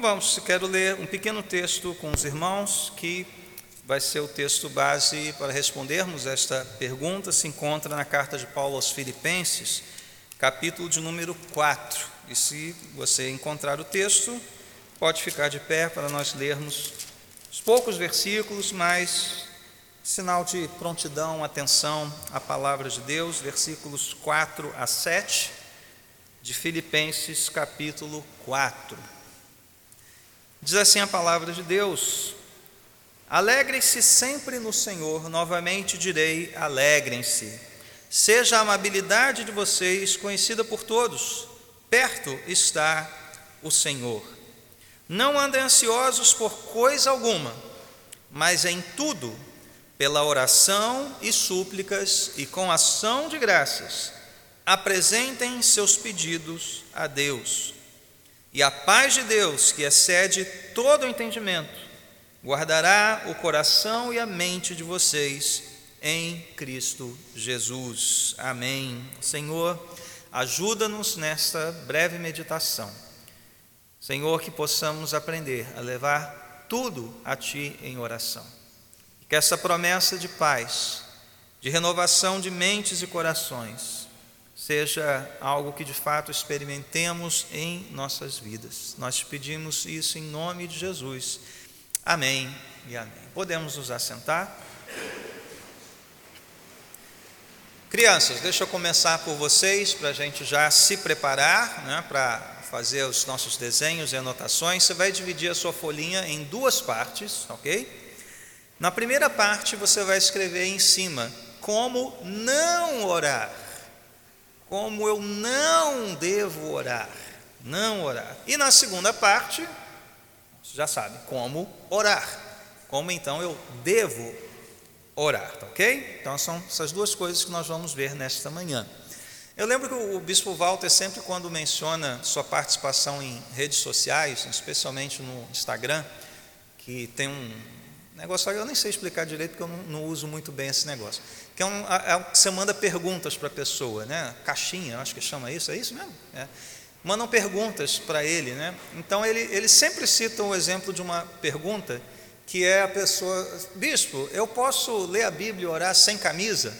Então vamos, quero ler um pequeno texto com os irmãos que vai ser o texto base para respondermos esta pergunta. Se encontra na carta de Paulo aos Filipenses, capítulo de número 4. E se você encontrar o texto, pode ficar de pé para nós lermos os poucos versículos, mas sinal de prontidão, atenção à palavra de Deus, versículos 4 a 7 de Filipenses, capítulo 4. Diz assim a palavra de Deus: Alegrem-se sempre no Senhor, novamente direi: alegrem-se. Seja a amabilidade de vocês conhecida por todos, perto está o Senhor. Não andem ansiosos por coisa alguma, mas em tudo, pela oração e súplicas e com ação de graças, apresentem seus pedidos a Deus. E a paz de Deus, que excede todo o entendimento, guardará o coração e a mente de vocês em Cristo Jesus. Amém. Senhor, ajuda-nos nesta breve meditação. Senhor, que possamos aprender a levar tudo a Ti em oração. Que essa promessa de paz, de renovação de mentes e corações, seja algo que de fato experimentemos em nossas vidas. Nós te pedimos isso em nome de Jesus. Amém e amém. Podemos nos assentar? Crianças, deixa eu começar por vocês para a gente já se preparar né, para fazer os nossos desenhos e anotações. Você vai dividir a sua folhinha em duas partes, ok? Na primeira parte você vai escrever em cima como não orar como eu não devo orar, não orar. E na segunda parte, você já sabe como orar, como então eu devo orar, tá ok? Então são essas duas coisas que nós vamos ver nesta manhã. Eu lembro que o bispo Walter sempre quando menciona sua participação em redes sociais, especialmente no Instagram, que tem um negócio, eu nem sei explicar direito porque eu não, não uso muito bem esse negócio que é, um, é você manda perguntas para a pessoa, né? Caixinha, acho que chama isso, é isso mesmo? É. Mandam perguntas para ele, né? Então ele, ele sempre cita o exemplo de uma pergunta que é a pessoa, bispo, eu posso ler a Bíblia e orar sem camisa?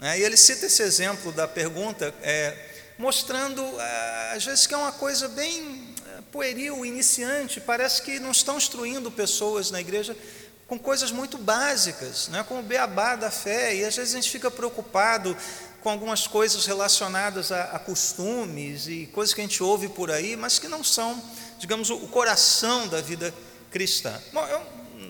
Né? E ele cita esse exemplo da pergunta, é, mostrando é, às vezes que é uma coisa bem é, pueril, iniciante, parece que não estão instruindo pessoas na igreja com coisas muito básicas, né, como o beabá da fé, e às vezes a gente fica preocupado com algumas coisas relacionadas a, a, costumes e coisas que a gente ouve por aí, mas que não são, digamos, o coração da vida cristã. Bom, eu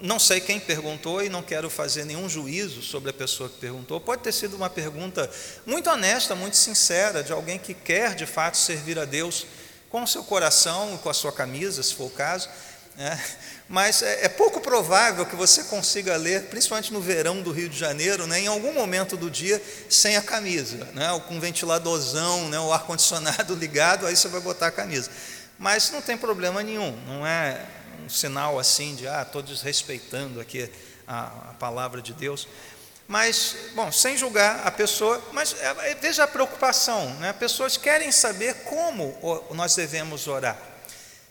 não sei quem perguntou e não quero fazer nenhum juízo sobre a pessoa que perguntou. Pode ter sido uma pergunta muito honesta, muito sincera, de alguém que quer de fato servir a Deus com o seu coração, com a sua camisa, se for o caso. Né? Mas é, é, pouco provável que você consiga ler, principalmente no verão do Rio de Janeiro, né, em algum momento do dia, sem a camisa, né, ou com um ventiladorzão, né, o ar-condicionado ligado, aí você vai botar a camisa. Mas não tem problema nenhum, não é um sinal assim de, ah, estou desrespeitando aqui a, a palavra de Deus. Mas, bom, sem julgar a pessoa, mas é, é, veja a preocupação, né? pessoas querem saber como nós devemos orar.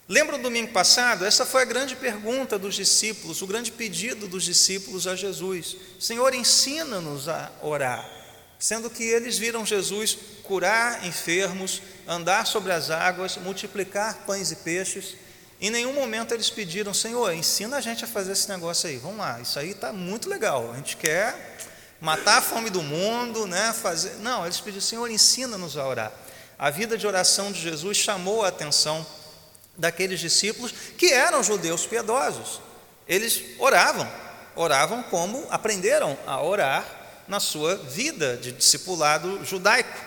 Lembra o domingo passado? Essa foi a grande pergunta dos discípulos, o grande pedido dos discípulos a Jesus: Senhor, ensina-nos a orar. Sendo que eles viram Jesus curar enfermos, andar sobre as águas, multiplicar pães e peixes. Em nenhum momento eles pediram, Senhor, ensina a gente a fazer esse negócio aí. Vamos lá, isso aí está muito legal. A gente quer matar a fome do mundo, né? Fazer. Não, eles pediram, Senhor, ensina-nos a orar. A vida de oração de Jesus chamou a atenção daqueles discípulos que eram judeus piedosos. Eles oravam, oravam como aprenderam a orar na sua vida de discipulado judaico.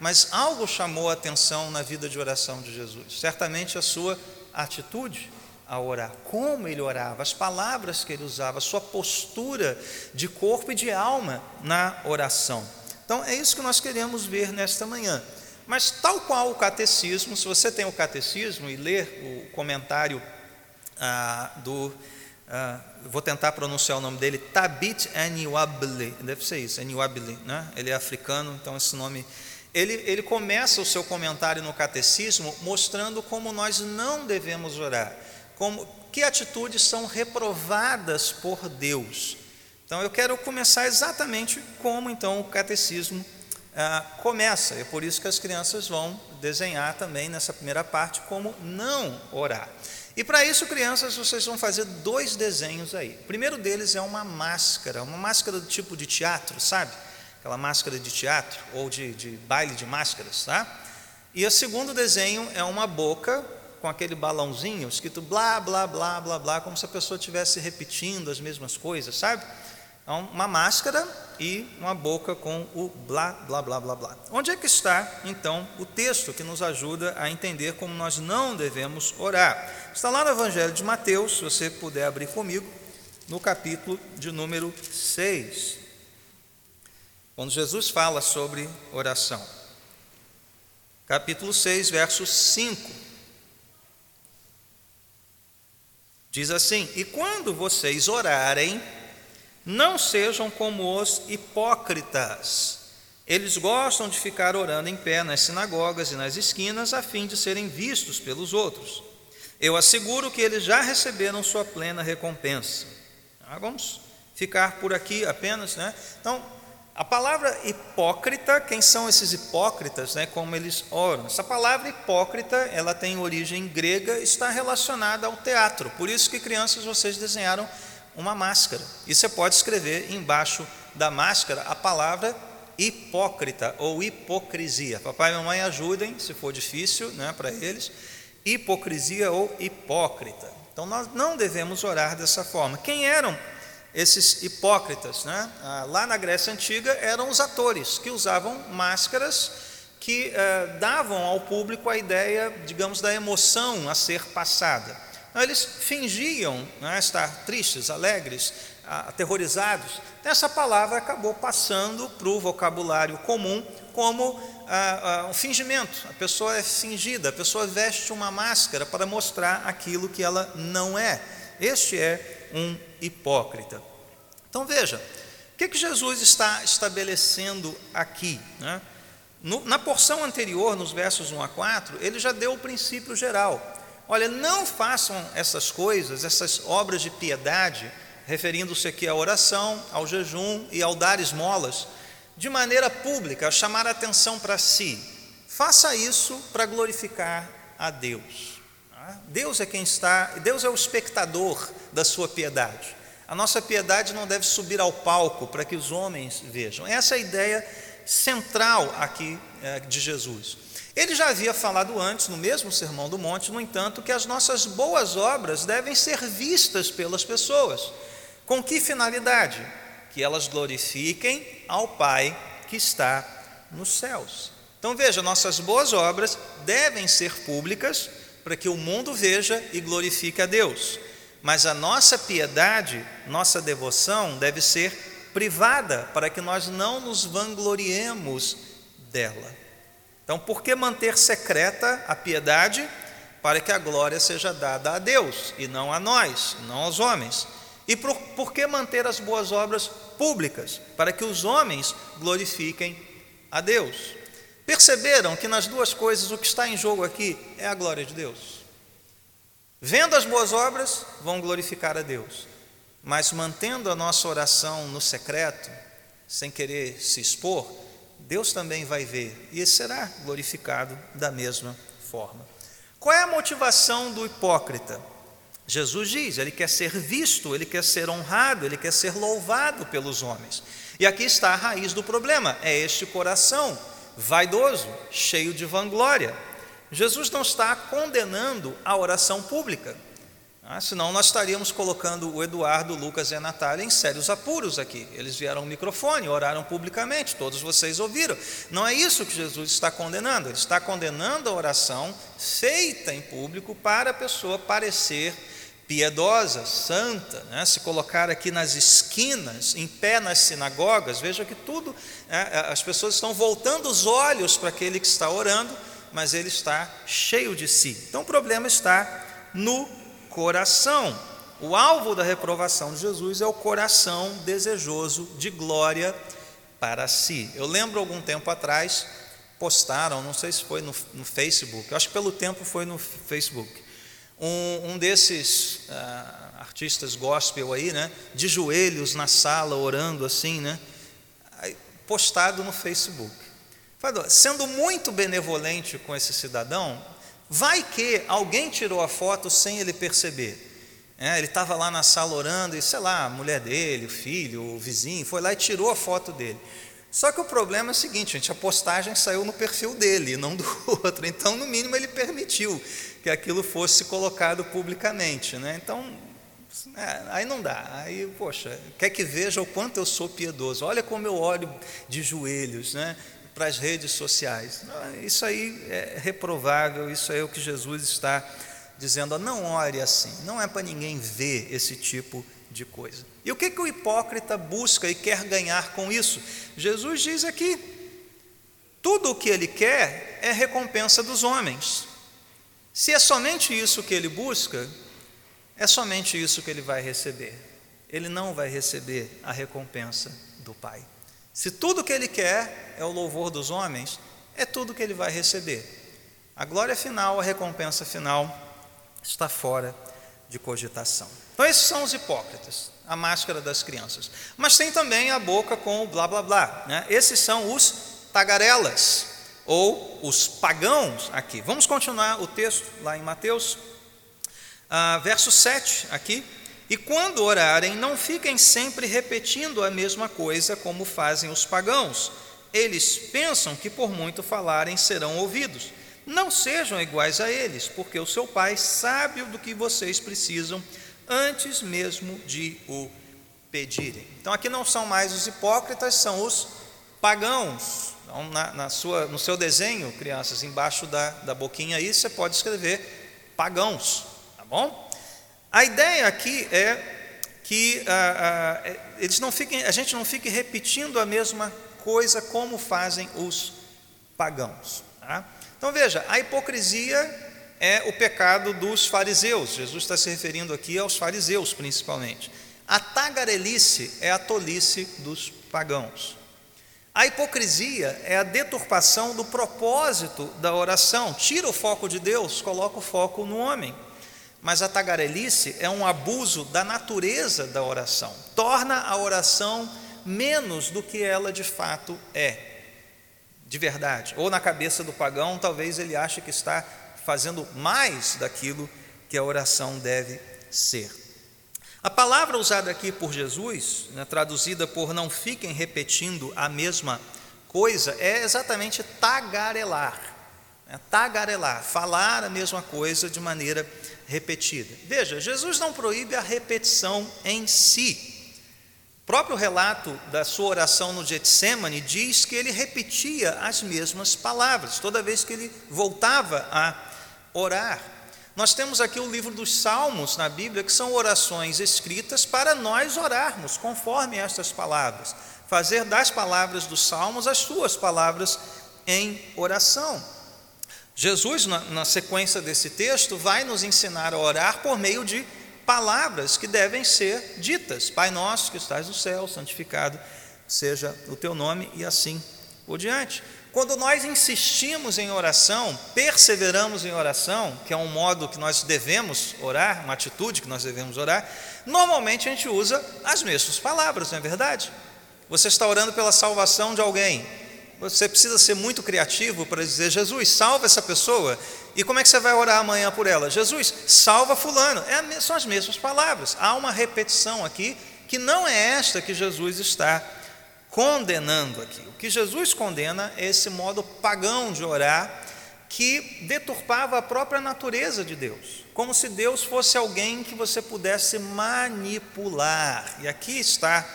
Mas algo chamou a atenção na vida de oração de Jesus, certamente a sua atitude a orar, como ele orava, as palavras que ele usava, a sua postura de corpo e de alma na oração. Então é isso que nós queremos ver nesta manhã. Mas, tal qual o catecismo, se você tem o catecismo e ler o comentário ah, do. Ah, vou tentar pronunciar o nome dele, Tabit Aniwabli, deve ser isso, Aniwabli, né? ele é africano, então esse nome. Ele, ele começa o seu comentário no catecismo mostrando como nós não devemos orar, como que atitudes são reprovadas por Deus. Então eu quero começar exatamente como então o catecismo ah, começa. É por isso que as crianças vão desenhar também nessa primeira parte como não orar. E para isso, crianças, vocês vão fazer dois desenhos aí. O primeiro deles é uma máscara, uma máscara do tipo de teatro, sabe? Aquela máscara de teatro ou de, de baile de máscaras, tá? E o segundo desenho é uma boca com aquele balãozinho escrito blá, blá, blá, blá, blá, como se a pessoa estivesse repetindo as mesmas coisas, sabe? Então, uma máscara e uma boca com o blá, blá, blá, blá, blá. Onde é que está, então, o texto que nos ajuda a entender como nós não devemos orar? Está lá no Evangelho de Mateus, se você puder abrir comigo, no capítulo de número 6, quando Jesus fala sobre oração. Capítulo 6, verso 5. Diz assim: E quando vocês orarem, não sejam como os hipócritas. Eles gostam de ficar orando em pé nas sinagogas e nas esquinas a fim de serem vistos pelos outros. Eu asseguro que eles já receberam sua plena recompensa. Ah, vamos ficar por aqui apenas, né? Então, a palavra hipócrita, quem são esses hipócritas, né? Como eles oram? Essa palavra hipócrita, ela tem origem grega, está relacionada ao teatro. Por isso que crianças vocês desenharam uma máscara. E você pode escrever embaixo da máscara a palavra hipócrita ou hipocrisia. Papai e mamãe ajudem, se for difícil né, para eles. Hipocrisia ou hipócrita. Então nós não devemos orar dessa forma. Quem eram esses hipócritas? Né? Ah, lá na Grécia Antiga eram os atores que usavam máscaras que eh, davam ao público a ideia, digamos, da emoção a ser passada. Então, eles fingiam né, estar tristes, alegres, aterrorizados. Essa palavra acabou passando para o vocabulário comum como ah, ah, um fingimento. A pessoa é fingida, a pessoa veste uma máscara para mostrar aquilo que ela não é. Este é um hipócrita. Então veja, o que, que Jesus está estabelecendo aqui? Né? No, na porção anterior, nos versos 1 a 4, ele já deu o princípio geral. Olha, não façam essas coisas, essas obras de piedade, referindo-se aqui à oração, ao jejum e ao dar esmolas, de maneira pública, a chamar a atenção para si. Faça isso para glorificar a Deus. Tá? Deus é quem está, Deus é o espectador da sua piedade. A nossa piedade não deve subir ao palco para que os homens vejam. Essa é a ideia central aqui é, de Jesus. Ele já havia falado antes, no mesmo Sermão do Monte, no entanto, que as nossas boas obras devem ser vistas pelas pessoas. Com que finalidade? Que elas glorifiquem ao Pai que está nos céus. Então veja, nossas boas obras devem ser públicas para que o mundo veja e glorifique a Deus. Mas a nossa piedade, nossa devoção deve ser privada para que nós não nos vangloriemos dela. Então, por que manter secreta a piedade? Para que a glória seja dada a Deus e não a nós, não aos homens. E por, por que manter as boas obras públicas? Para que os homens glorifiquem a Deus. Perceberam que nas duas coisas o que está em jogo aqui é a glória de Deus. Vendo as boas obras, vão glorificar a Deus, mas mantendo a nossa oração no secreto, sem querer se expor, Deus também vai ver e será glorificado da mesma forma. Qual é a motivação do hipócrita? Jesus diz: ele quer ser visto, ele quer ser honrado, ele quer ser louvado pelos homens. E aqui está a raiz do problema: é este coração vaidoso, cheio de vanglória. Jesus não está condenando a oração pública, ah, senão nós estaríamos colocando o Eduardo, o Lucas e a Natália em sérios apuros aqui. Eles vieram ao microfone, oraram publicamente, todos vocês ouviram. Não é isso que Jesus está condenando. Ele está condenando a oração feita em público para a pessoa parecer piedosa, santa, né? se colocar aqui nas esquinas, em pé nas sinagogas, veja que tudo, né? as pessoas estão voltando os olhos para aquele que está orando, mas ele está cheio de si. Então o problema está no coração. O alvo da reprovação de Jesus é o coração desejoso de glória para si. Eu lembro algum tempo atrás, postaram, não sei se foi no, no Facebook, acho que pelo tempo foi no Facebook, um, um desses ah, artistas gospel aí, né, de joelhos na sala, orando assim, né, postado no Facebook. Sendo muito benevolente com esse cidadão, vai que alguém tirou a foto sem ele perceber. É, ele estava lá na sala orando e, sei lá, a mulher dele, o filho, o vizinho, foi lá e tirou a foto dele. Só que o problema é o seguinte, gente, a postagem saiu no perfil dele, não do outro. Então, no mínimo, ele permitiu que aquilo fosse colocado publicamente. Né? Então, é, aí não dá. Aí, poxa, quer que veja o quanto eu sou piedoso. Olha como eu olho de joelhos né, para as redes sociais. Isso aí é reprovável, isso é o que Jesus está dizendo: não ore assim, não é para ninguém ver esse tipo de coisa. E o que, que o hipócrita busca e quer ganhar com isso? Jesus diz aqui: tudo o que ele quer é recompensa dos homens. Se é somente isso que ele busca, é somente isso que ele vai receber. Ele não vai receber a recompensa do Pai. Se tudo que ele quer é o louvor dos homens, é tudo que ele vai receber. A glória final, a recompensa final, está fora de cogitação. Então, esses são os hipócritas a máscara das crianças. Mas tem também a boca com o blá blá blá. Né? Esses são os tagarelas, ou os pagãos aqui. Vamos continuar o texto lá em Mateus, ah, verso 7 aqui. E quando orarem, não fiquem sempre repetindo a mesma coisa como fazem os pagãos. Eles pensam que por muito falarem serão ouvidos. Não sejam iguais a eles, porque o seu Pai sabe do que vocês precisam antes mesmo de o pedirem. Então aqui não são mais os hipócritas, são os pagãos. Então, na, na sua, no seu desenho, crianças, embaixo da, da boquinha aí, você pode escrever pagãos, tá bom? A ideia aqui é que ah, ah, eles não fiquem, a gente não fique repetindo a mesma coisa como fazem os pagãos. Tá? Então veja, a hipocrisia é o pecado dos fariseus. Jesus está se referindo aqui aos fariseus, principalmente. A tagarelice é a tolice dos pagãos. A hipocrisia é a deturpação do propósito da oração. Tira o foco de Deus, coloca o foco no homem. Mas a tagarelice é um abuso da natureza da oração. Torna a oração menos do que ela de fato é. De verdade. Ou na cabeça do pagão, talvez ele ache que está fazendo mais daquilo que a oração deve ser. A palavra usada aqui por Jesus, né, traduzida por não fiquem repetindo a mesma coisa, é exatamente tagarelar. Né, tagarelar, falar a mesma coisa de maneira repetida. Veja, Jesus não proíbe a repetição em si. O próprio relato da sua oração no Getsemane diz que ele repetia as mesmas palavras toda vez que ele voltava a orar. Nós temos aqui o livro dos Salmos na Bíblia, que são orações escritas para nós orarmos conforme estas palavras, fazer das palavras dos Salmos as suas palavras em oração. Jesus, na, na sequência desse texto, vai nos ensinar a orar por meio de palavras que devem ser ditas: Pai nosso que estás no céu, santificado seja o teu nome, e assim por diante. Quando nós insistimos em oração, perseveramos em oração, que é um modo que nós devemos orar, uma atitude que nós devemos orar, normalmente a gente usa as mesmas palavras, não é verdade? Você está orando pela salvação de alguém, você precisa ser muito criativo para dizer: Jesus, salva essa pessoa. E como é que você vai orar amanhã por ela? Jesus, salva Fulano. É, são as mesmas palavras. Há uma repetição aqui que não é esta que Jesus está condenando aqui. O que Jesus condena é esse modo pagão de orar que deturpava a própria natureza de Deus, como se Deus fosse alguém que você pudesse manipular. E aqui está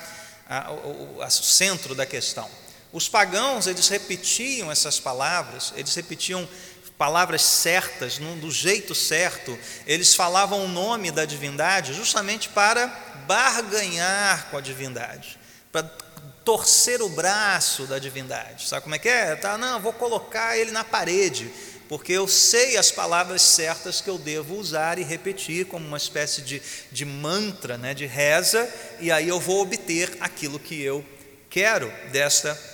o centro da questão. Os pagãos, eles repetiam essas palavras, eles repetiam palavras certas, do jeito certo, eles falavam o nome da divindade justamente para barganhar com a divindade, para torcer o braço da divindade. Sabe como é que é? Tá, não, vou colocar ele na parede, porque eu sei as palavras certas que eu devo usar e repetir como uma espécie de, de mantra, né, de reza, e aí eu vou obter aquilo que eu quero desta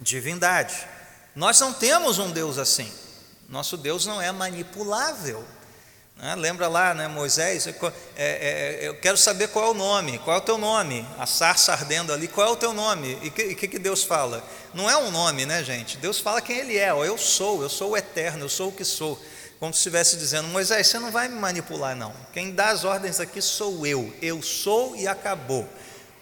divindade. Nós não temos um Deus assim. Nosso Deus não é manipulável. Né? Lembra lá, né, Moisés? É, é, eu quero saber qual é o nome, qual é o teu nome? A sarça ardendo ali, qual é o teu nome? E o que, que, que Deus fala? Não é um nome, né, gente? Deus fala quem Ele é. Ó, eu sou, eu sou o eterno, eu sou o que sou. Como se estivesse dizendo, Moisés, você não vai me manipular, não. Quem dá as ordens aqui sou eu. Eu sou e acabou.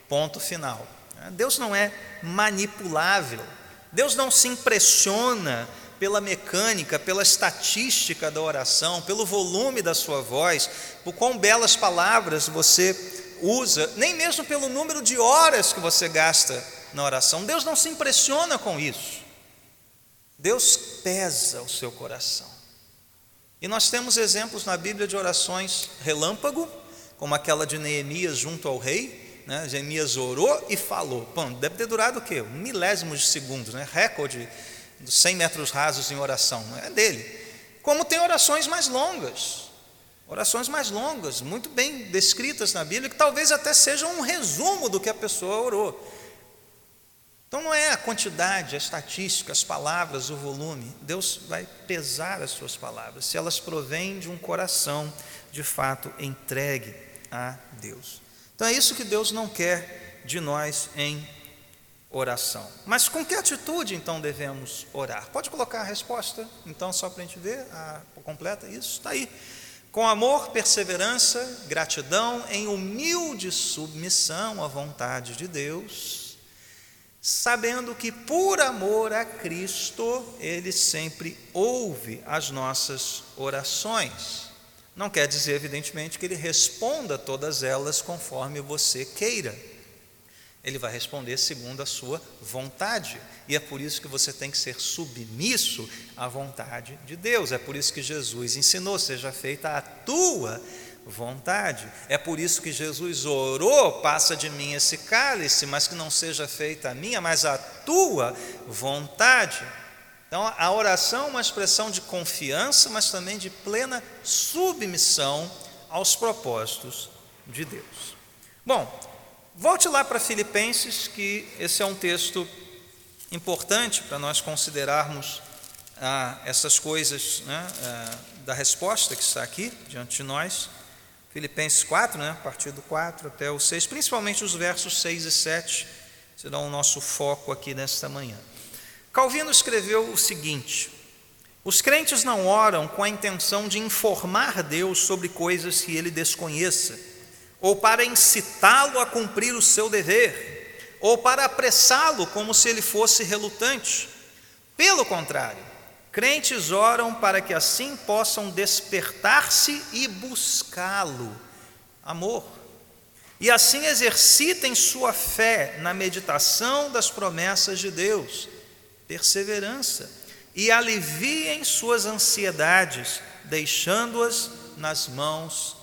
Ponto final. Deus não é manipulável. Deus não se impressiona pela mecânica, pela estatística da oração, pelo volume da sua voz, por quão belas palavras você usa, nem mesmo pelo número de horas que você gasta na oração. Deus não se impressiona com isso. Deus pesa o seu coração. E nós temos exemplos na Bíblia de orações relâmpago, como aquela de Neemias junto ao rei. Né? Neemias orou e falou. Pô, deve ter durado o quê? Um milésimo de segundos, né? recorde dos 100 metros rasos em oração, é dele. Como tem orações mais longas, orações mais longas, muito bem descritas na Bíblia, que talvez até sejam um resumo do que a pessoa orou. Então não é a quantidade, a estatística, as palavras, o volume. Deus vai pesar as suas palavras, se elas provêm de um coração de fato entregue a Deus. Então é isso que Deus não quer de nós em oração. Mas com que atitude então devemos orar? Pode colocar a resposta, então, só para a gente ver a completa? Isso, está aí. Com amor, perseverança, gratidão, em humilde submissão à vontade de Deus, sabendo que por amor a Cristo, Ele sempre ouve as nossas orações. Não quer dizer, evidentemente, que Ele responda todas elas conforme você queira ele vai responder segundo a sua vontade. E é por isso que você tem que ser submisso à vontade de Deus. É por isso que Jesus ensinou: seja feita a tua vontade. É por isso que Jesus orou: passa de mim esse cálice, mas que não seja feita a minha, mas a tua vontade. Então, a oração é uma expressão de confiança, mas também de plena submissão aos propósitos de Deus. Bom, Volte lá para Filipenses, que esse é um texto importante para nós considerarmos ah, essas coisas né, ah, da resposta que está aqui diante de nós. Filipenses 4, né, a partir do 4 até o 6, principalmente os versos 6 e 7, serão o nosso foco aqui nesta manhã. Calvino escreveu o seguinte: Os crentes não oram com a intenção de informar Deus sobre coisas que ele desconheça ou para incitá-lo a cumprir o seu dever, ou para apressá-lo como se ele fosse relutante. Pelo contrário, crentes oram para que assim possam despertar-se e buscá-lo. Amor. E assim exercitem sua fé na meditação das promessas de Deus, perseverança, e aliviem suas ansiedades, deixando-as nas mãos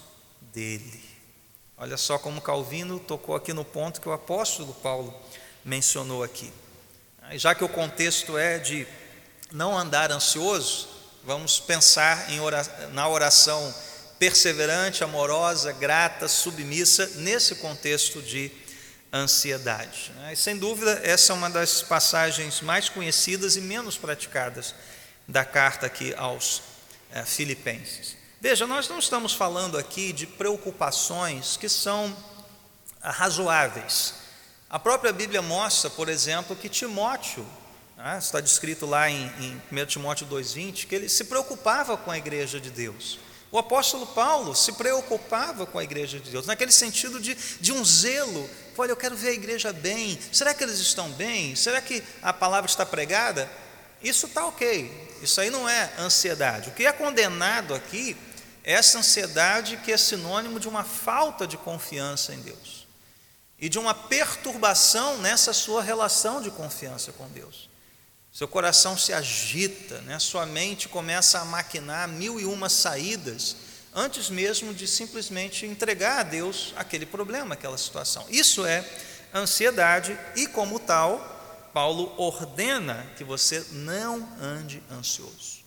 dele. Olha só como Calvino tocou aqui no ponto que o apóstolo Paulo mencionou aqui. Já que o contexto é de não andar ansioso, vamos pensar oração, na oração perseverante, amorosa, grata, submissa, nesse contexto de ansiedade. E, sem dúvida, essa é uma das passagens mais conhecidas e menos praticadas da carta aqui aos é, Filipenses. Veja, nós não estamos falando aqui de preocupações que são razoáveis. A própria Bíblia mostra, por exemplo, que Timóteo, né, está descrito lá em, em 1 Timóteo 2,20, que ele se preocupava com a igreja de Deus. O apóstolo Paulo se preocupava com a igreja de Deus, naquele sentido de, de um zelo. Olha, eu quero ver a igreja bem. Será que eles estão bem? Será que a palavra está pregada? Isso está ok. Isso aí não é ansiedade. O que é condenado aqui essa ansiedade que é sinônimo de uma falta de confiança em Deus e de uma perturbação nessa sua relação de confiança com Deus. Seu coração se agita, né? sua mente começa a maquinar mil e uma saídas antes mesmo de simplesmente entregar a Deus aquele problema, aquela situação. Isso é ansiedade e, como tal, Paulo ordena que você não ande ansioso.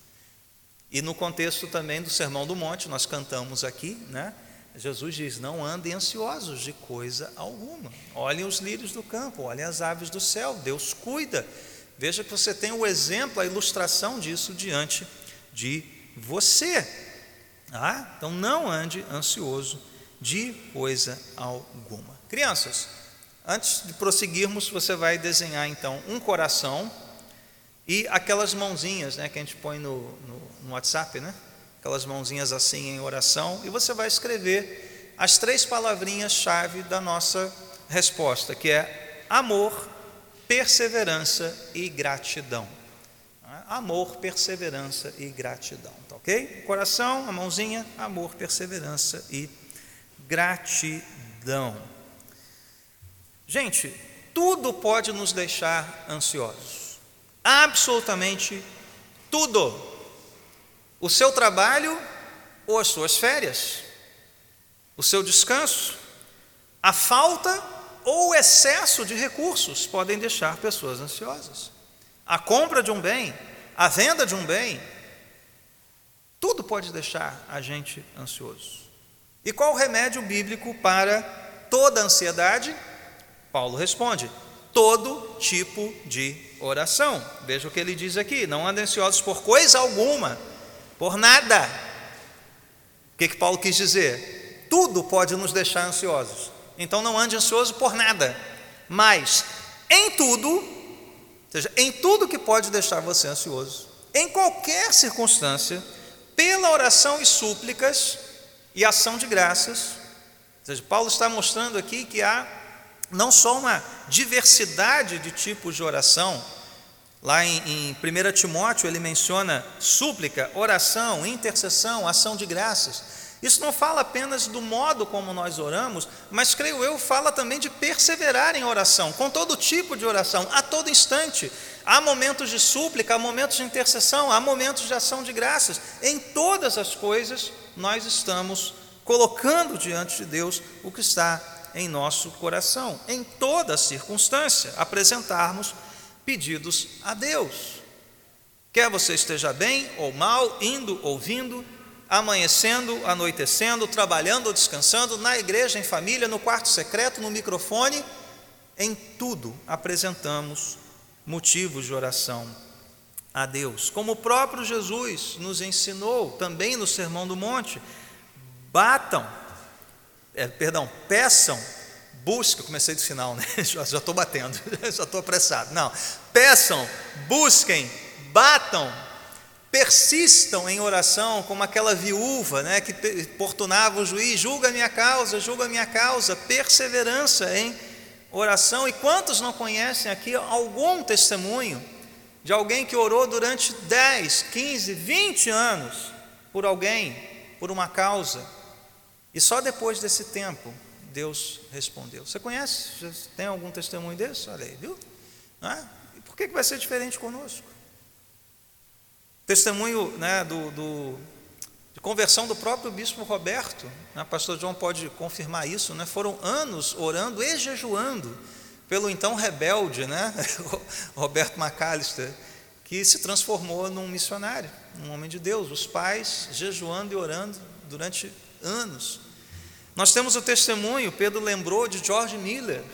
E no contexto também do Sermão do Monte, nós cantamos aqui, né? Jesus diz: Não andem ansiosos de coisa alguma. Olhem os lírios do campo, olhem as aves do céu, Deus cuida. Veja que você tem o exemplo, a ilustração disso diante de você. Ah, então não ande ansioso de coisa alguma. Crianças, antes de prosseguirmos, você vai desenhar então um coração e aquelas mãozinhas né, que a gente põe no, no, no WhatsApp, né? aquelas mãozinhas assim em oração, e você vai escrever as três palavrinhas-chave da nossa resposta, que é amor, perseverança e gratidão. Amor, perseverança e gratidão, tá ok? Coração, a mãozinha, amor, perseverança e gratidão. Gente, tudo pode nos deixar ansiosos, absolutamente tudo. O seu trabalho ou as suas férias, o seu descanso, a falta ou excesso de recursos podem deixar pessoas ansiosas. A compra de um bem, a venda de um bem, tudo pode deixar a gente ansioso. E qual o remédio bíblico para toda ansiedade? Paulo responde: todo tipo de oração. Veja o que ele diz aqui: não andem ansiosos por coisa alguma, por nada. O que, que Paulo quis dizer? Tudo pode nos deixar ansiosos. Então não ande ansioso por nada, mas em tudo, ou seja, em tudo que pode deixar você ansioso, em qualquer circunstância, pela oração e súplicas e ação de graças. Ou seja, Paulo está mostrando aqui que há não só uma diversidade de tipos de oração, lá em, em 1 Timóteo ele menciona súplica, oração, intercessão, ação de graças. Isso não fala apenas do modo como nós oramos, mas creio eu, fala também de perseverar em oração, com todo tipo de oração, a todo instante. Há momentos de súplica, há momentos de intercessão, há momentos de ação de graças. Em todas as coisas, nós estamos colocando diante de Deus o que está em nosso coração, em toda circunstância, apresentarmos pedidos a Deus. Quer você esteja bem ou mal, indo ou vindo, amanhecendo, anoitecendo, trabalhando ou descansando, na igreja, em família, no quarto secreto, no microfone, em tudo apresentamos motivos de oração a Deus. Como o próprio Jesus nos ensinou também no Sermão do Monte, batam, é, perdão, peçam, busquem, comecei do final, né? já estou batendo, já estou apressado. Não, peçam, busquem, batam, persistam em oração, como aquela viúva né, que importunava o juiz: julga a minha causa, julga a minha causa, perseverança em oração. E quantos não conhecem aqui algum testemunho de alguém que orou durante 10, 15, 20 anos por alguém, por uma causa, e só depois desse tempo Deus respondeu? Você conhece? Tem algum testemunho desse? Olha aí, viu? É? Por que vai ser diferente conosco? Testemunho né, do, do, de conversão do próprio bispo Roberto, né, pastor João pode confirmar isso, né, foram anos orando e jejuando pelo então rebelde, né, Roberto McAllister, que se transformou num missionário, um homem de Deus, os pais jejuando e orando durante anos. Nós temos o testemunho, Pedro lembrou de George Miller,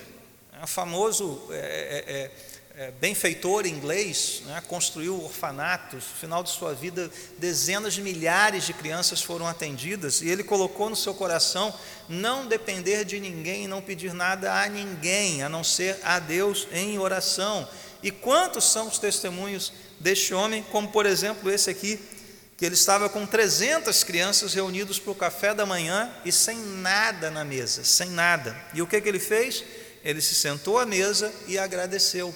né, famoso é, é, é benfeitor inglês, né, construiu orfanatos, no final de sua vida, dezenas de milhares de crianças foram atendidas, e ele colocou no seu coração não depender de ninguém, não pedir nada a ninguém, a não ser a Deus em oração. E quantos são os testemunhos deste homem, como por exemplo esse aqui, que ele estava com 300 crianças reunidos para o café da manhã e sem nada na mesa, sem nada. E o que, que ele fez? Ele se sentou à mesa e agradeceu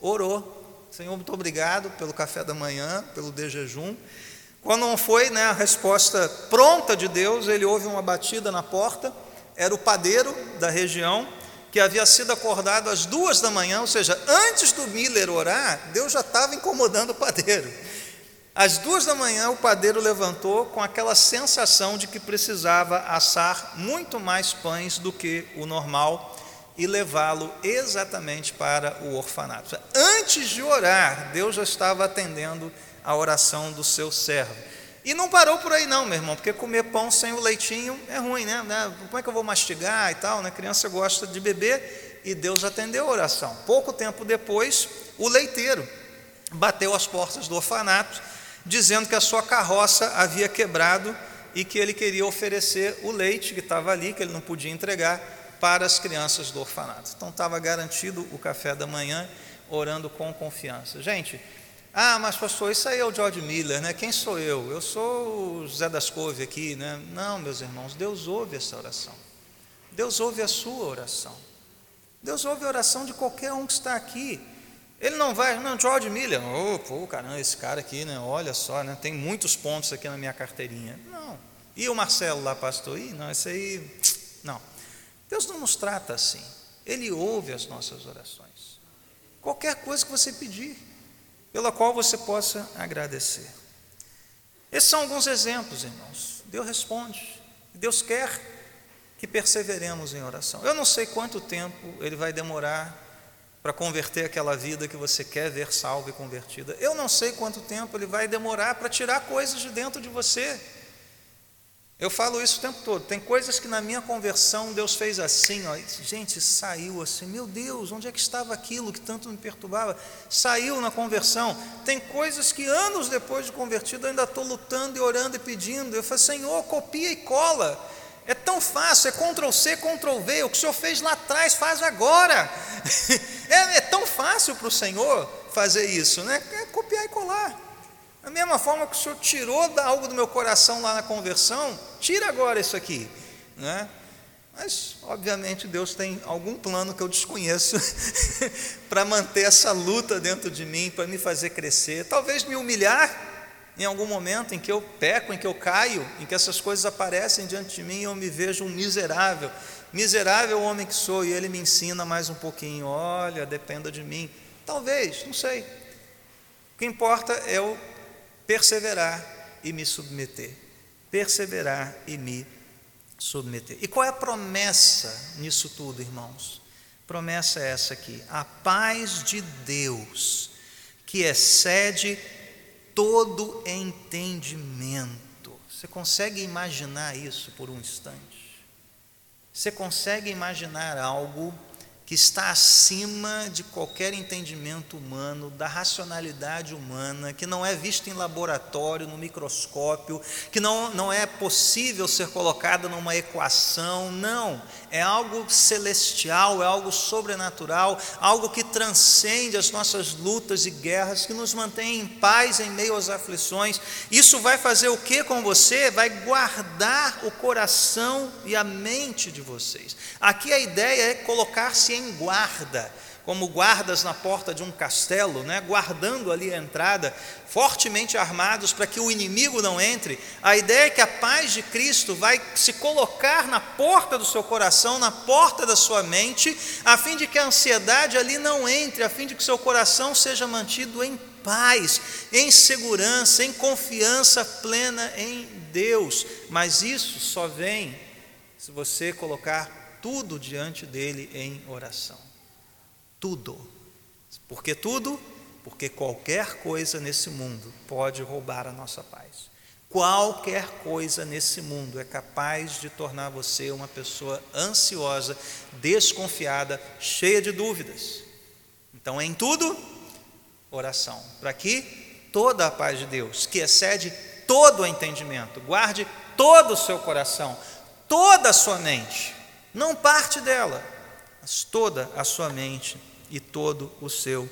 orou. Senhor, muito obrigado pelo café da manhã, pelo de jejum. Quando não foi né, a resposta pronta de Deus, ele houve uma batida na porta, era o padeiro da região, que havia sido acordado às duas da manhã, ou seja, antes do Miller orar, Deus já estava incomodando o padeiro. Às duas da manhã, o padeiro levantou com aquela sensação de que precisava assar muito mais pães do que o normal e levá-lo exatamente para o orfanato. Antes de orar, Deus já estava atendendo a oração do seu servo. E não parou por aí não, meu irmão, porque comer pão sem o leitinho é ruim, né? né? Como é que eu vou mastigar e tal, né? A criança gosta de beber e Deus atendeu a oração. Pouco tempo depois, o leiteiro bateu às portas do orfanato, dizendo que a sua carroça havia quebrado e que ele queria oferecer o leite que estava ali, que ele não podia entregar, para as crianças do orfanato. Então estava garantido o café da manhã, orando com confiança. Gente, ah, mas pastor, isso aí é o George Miller, né? Quem sou eu? Eu sou o José das Couve aqui, né? Não, meus irmãos, Deus ouve essa oração. Deus ouve a sua oração. Deus ouve a oração de qualquer um que está aqui. Ele não vai, não, George Miller, oh, pô, caramba, esse cara aqui, né? Olha só, né? Tem muitos pontos aqui na minha carteirinha. Não. E o Marcelo lá, pastor? Ih, não, esse aí, não. Deus não nos trata assim. Ele ouve as nossas orações. Qualquer coisa que você pedir pela qual você possa agradecer. Esses são alguns exemplos, irmãos. Deus responde. Deus quer que perseveremos em oração. Eu não sei quanto tempo ele vai demorar para converter aquela vida que você quer ver salva e convertida. Eu não sei quanto tempo ele vai demorar para tirar coisas de dentro de você. Eu falo isso o tempo todo. Tem coisas que na minha conversão Deus fez assim, ó. Gente, saiu assim. Meu Deus, onde é que estava aquilo que tanto me perturbava? Saiu na conversão. Tem coisas que anos depois de convertido eu ainda estou lutando e orando e pedindo. Eu falo, Senhor, copia e cola. É tão fácil, é Ctrl C, Ctrl V. O que o Senhor fez lá atrás, faz agora. É, é tão fácil para o Senhor fazer isso, né? É copiar e colar. Da mesma forma que o Senhor tirou algo do meu coração lá na conversão, tira agora isso aqui. Né? Mas, obviamente, Deus tem algum plano que eu desconheço para manter essa luta dentro de mim, para me fazer crescer. Talvez me humilhar em algum momento em que eu peco, em que eu caio, em que essas coisas aparecem diante de mim e eu me vejo um miserável. Miserável homem que sou, e ele me ensina mais um pouquinho: olha, dependa de mim. Talvez, não sei. O que importa é o perseverar e me submeter. Perseverar e me submeter. E qual é a promessa nisso tudo, irmãos? Promessa é essa aqui: a paz de Deus, que excede todo entendimento. Você consegue imaginar isso por um instante? Você consegue imaginar algo que está acima de qualquer entendimento humano, da racionalidade humana, que não é visto em laboratório, no microscópio, que não, não é possível ser colocada numa equação, não. É algo celestial, é algo sobrenatural, algo que transcende as nossas lutas e guerras, que nos mantém em paz em meio às aflições. Isso vai fazer o que com você? Vai guardar o coração e a mente de vocês. Aqui a ideia é colocar-se em guarda, como guardas na porta de um castelo, né, guardando ali a entrada, fortemente armados para que o inimigo não entre. A ideia é que a paz de Cristo vai se colocar na porta do seu coração, na porta da sua mente, a fim de que a ansiedade ali não entre, a fim de que seu coração seja mantido em paz, em segurança, em confiança plena em Deus. Mas isso só vem se você colocar tudo diante dele em oração. Tudo. Por que tudo? Porque qualquer coisa nesse mundo pode roubar a nossa paz. Qualquer coisa nesse mundo é capaz de tornar você uma pessoa ansiosa, desconfiada, cheia de dúvidas. Então, em tudo, oração, para que toda a paz de Deus, que excede todo o entendimento, guarde todo o seu coração, toda a sua mente, não parte dela, mas toda a sua mente e todo o seu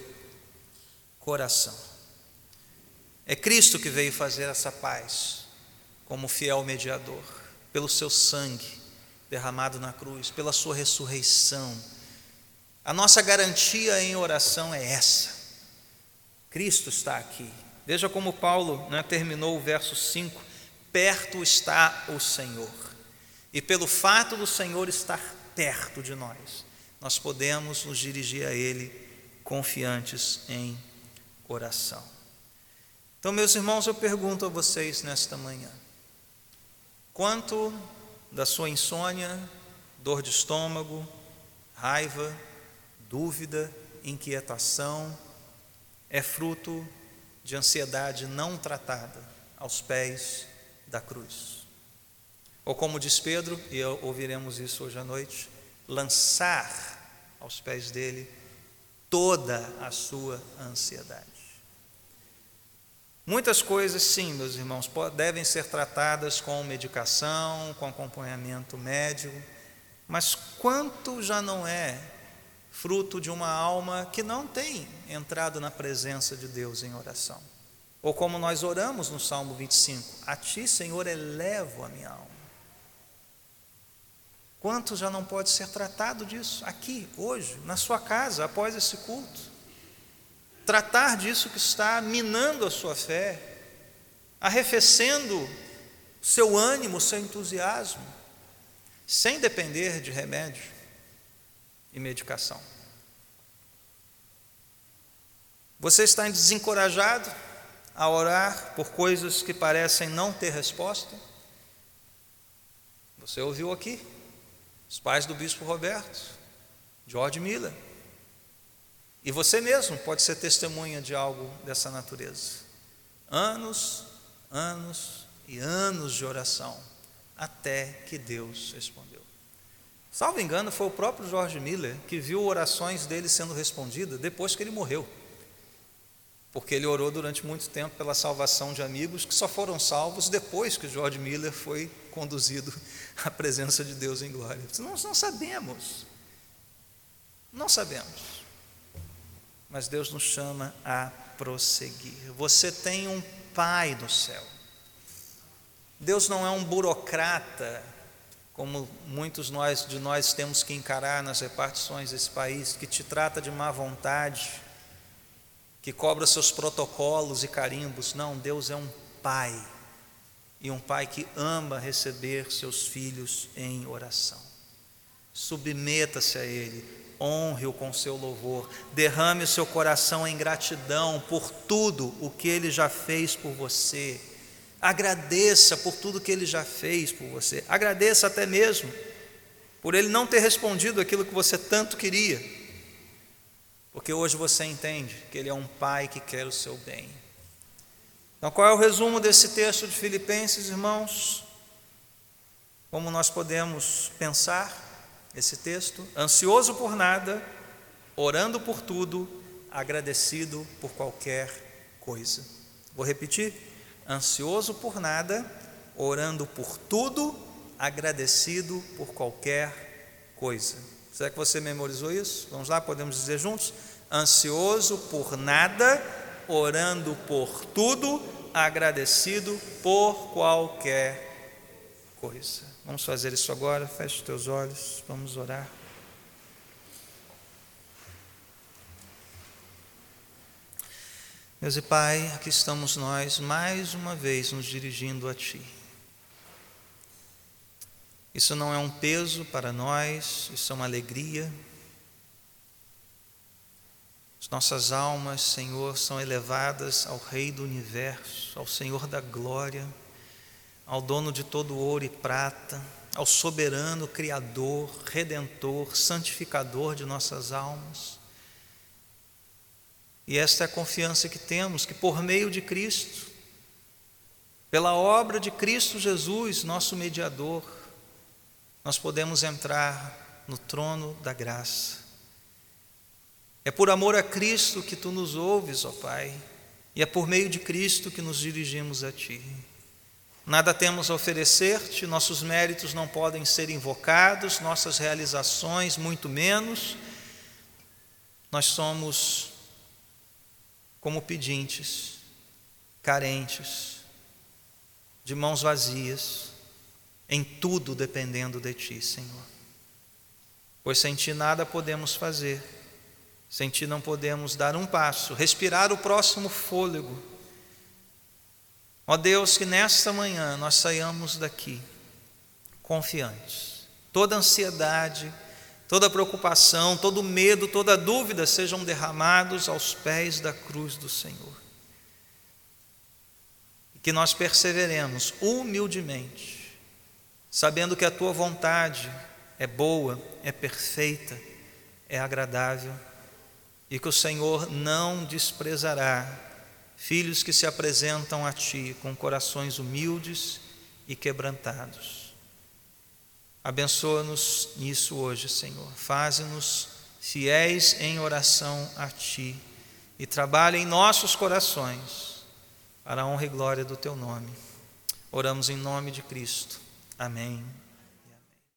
coração. É Cristo que veio fazer essa paz, como fiel mediador, pelo seu sangue derramado na cruz, pela sua ressurreição. A nossa garantia em oração é essa. Cristo está aqui. Veja como Paulo né, terminou o verso 5: perto está o Senhor. E pelo fato do Senhor estar perto de nós, nós podemos nos dirigir a Ele confiantes em oração. Então, meus irmãos, eu pergunto a vocês nesta manhã: quanto da sua insônia, dor de estômago, raiva, dúvida, inquietação, é fruto de ansiedade não tratada aos pés da cruz? Ou como diz Pedro, e ouviremos isso hoje à noite, lançar aos pés dele toda a sua ansiedade. Muitas coisas, sim, meus irmãos, devem ser tratadas com medicação, com acompanhamento médico, mas quanto já não é fruto de uma alma que não tem entrado na presença de Deus em oração? Ou como nós oramos no Salmo 25: A ti, Senhor, elevo a minha alma. Quanto já não pode ser tratado disso aqui, hoje, na sua casa, após esse culto? tratar disso que está minando a sua fé, arrefecendo seu ânimo, seu entusiasmo, sem depender de remédio e medicação. Você está desencorajado a orar por coisas que parecem não ter resposta? Você ouviu aqui os pais do bispo Roberto, George Miller, e você mesmo pode ser testemunha de algo dessa natureza. Anos, anos e anos de oração, até que Deus respondeu. Salvo engano, foi o próprio George Miller que viu orações dele sendo respondidas depois que ele morreu. Porque ele orou durante muito tempo pela salvação de amigos que só foram salvos depois que George Miller foi conduzido à presença de Deus em glória. Nós não sabemos. Não sabemos mas Deus nos chama a prosseguir. Você tem um Pai no céu. Deus não é um burocrata, como muitos nós, de nós temos que encarar nas repartições desse país, que te trata de má vontade, que cobra seus protocolos e carimbos. Não, Deus é um Pai, e um Pai que ama receber seus filhos em oração. Submeta-se a Ele, honre-o com seu louvor, derrame o seu coração em gratidão por tudo o que ele já fez por você. Agradeça por tudo que ele já fez por você. Agradeça até mesmo por ele não ter respondido aquilo que você tanto queria. Porque hoje você entende que ele é um pai que quer o seu bem. Então, qual é o resumo desse texto de Filipenses, irmãos? Como nós podemos pensar? esse texto, ansioso por nada, orando por tudo, agradecido por qualquer coisa. Vou repetir: ansioso por nada, orando por tudo, agradecido por qualquer coisa. Será que você memorizou isso? Vamos lá, podemos dizer juntos? Ansioso por nada, orando por tudo, agradecido por qualquer coisa. Vamos fazer isso agora. Feche teus olhos, vamos orar. Deus e Pai, aqui estamos nós mais uma vez nos dirigindo a Ti. Isso não é um peso para nós, isso é uma alegria. As nossas almas, Senhor, são elevadas ao Rei do universo, ao Senhor da glória ao dono de todo ouro e prata, ao soberano Criador, Redentor, Santificador de nossas almas. E esta é a confiança que temos, que por meio de Cristo, pela obra de Cristo Jesus, nosso mediador, nós podemos entrar no trono da graça. É por amor a Cristo que tu nos ouves, ó Pai, e é por meio de Cristo que nos dirigimos a Ti. Nada temos a oferecer-te, nossos méritos não podem ser invocados, nossas realizações, muito menos. Nós somos como pedintes, carentes, de mãos vazias, em tudo dependendo de Ti, Senhor. Pois sem Ti nada podemos fazer, sem Ti não podemos dar um passo, respirar o próximo fôlego Ó Deus, que nesta manhã nós saiamos daqui confiantes. Toda ansiedade, toda preocupação, todo medo, toda dúvida sejam derramados aos pés da cruz do Senhor. E que nós perseveremos humildemente, sabendo que a tua vontade é boa, é perfeita, é agradável e que o Senhor não desprezará filhos que se apresentam a Ti com corações humildes e quebrantados. Abençoa-nos nisso hoje, Senhor. Faze-nos fiéis em oração a Ti e trabalhe em nossos corações para a honra e glória do teu nome. Oramos em nome de Cristo. Amém.